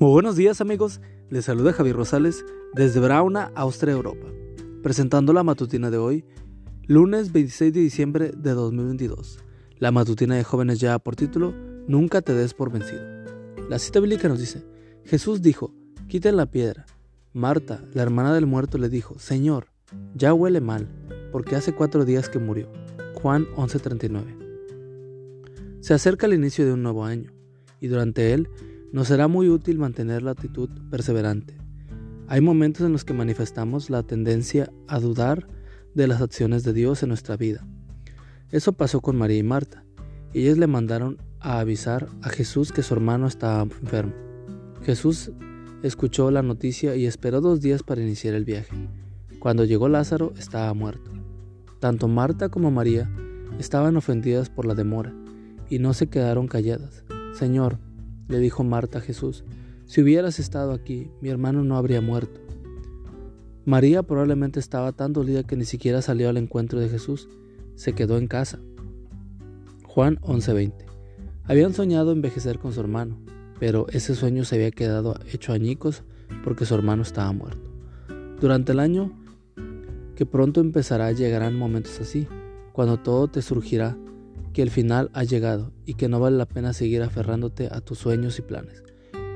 Muy buenos días amigos, les saluda Javier Rosales desde Brauna, Austria, Europa, presentando la matutina de hoy, lunes 26 de diciembre de 2022. La matutina de jóvenes ya por título, Nunca te des por vencido. La cita bíblica nos dice, Jesús dijo, quiten la piedra. Marta, la hermana del muerto, le dijo, Señor, ya huele mal, porque hace cuatro días que murió. Juan 11:39. Se acerca el inicio de un nuevo año, y durante él nos será muy útil mantener la actitud perseverante. Hay momentos en los que manifestamos la tendencia a dudar de las acciones de Dios en nuestra vida. Eso pasó con María y Marta. Ellas le mandaron a avisar a Jesús que su hermano estaba enfermo. Jesús escuchó la noticia y esperó dos días para iniciar el viaje. Cuando llegó Lázaro estaba muerto. Tanto Marta como María estaban ofendidas por la demora y no se quedaron calladas. Señor, le dijo Marta a Jesús, si hubieras estado aquí, mi hermano no habría muerto. María probablemente estaba tan dolida que ni siquiera salió al encuentro de Jesús, se quedó en casa. Juan 11:20. Habían soñado envejecer con su hermano, pero ese sueño se había quedado hecho añicos porque su hermano estaba muerto. Durante el año que pronto empezará llegarán momentos así, cuando todo te surgirá que el final ha llegado y que no vale la pena seguir aferrándote a tus sueños y planes.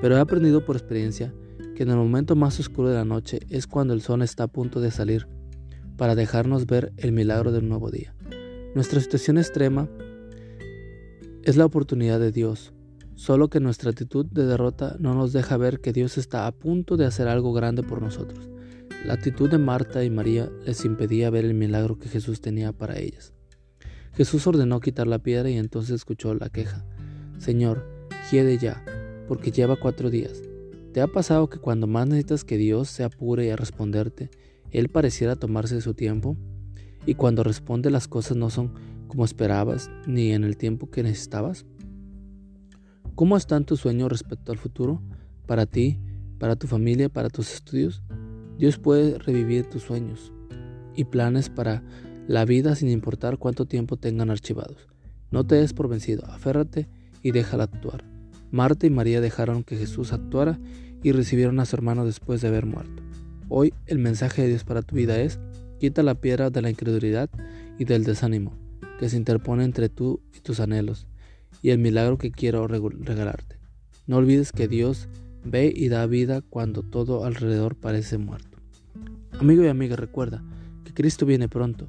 Pero he aprendido por experiencia que en el momento más oscuro de la noche es cuando el sol está a punto de salir para dejarnos ver el milagro del nuevo día. Nuestra situación extrema es la oportunidad de Dios, solo que nuestra actitud de derrota no nos deja ver que Dios está a punto de hacer algo grande por nosotros. La actitud de Marta y María les impedía ver el milagro que Jesús tenía para ellas. Jesús ordenó quitar la piedra y entonces escuchó la queja. Señor, hiede ya, porque lleva cuatro días. ¿Te ha pasado que cuando más necesitas que Dios se apure a responderte, Él pareciera tomarse su tiempo? Y cuando responde las cosas no son como esperabas ni en el tiempo que necesitabas? ¿Cómo están tus sueños respecto al futuro? Para ti, para tu familia, para tus estudios. Dios puede revivir tus sueños y planes para la vida sin importar cuánto tiempo tengan archivados. No te des por vencido, aférrate y déjala actuar. Marta y María dejaron que Jesús actuara y recibieron a su hermano después de haber muerto. Hoy el mensaje de Dios para tu vida es, quita la piedra de la incredulidad y del desánimo que se interpone entre tú y tus anhelos y el milagro que quiero regalarte. No olvides que Dios ve y da vida cuando todo alrededor parece muerto. Amigo y amiga, recuerda que Cristo viene pronto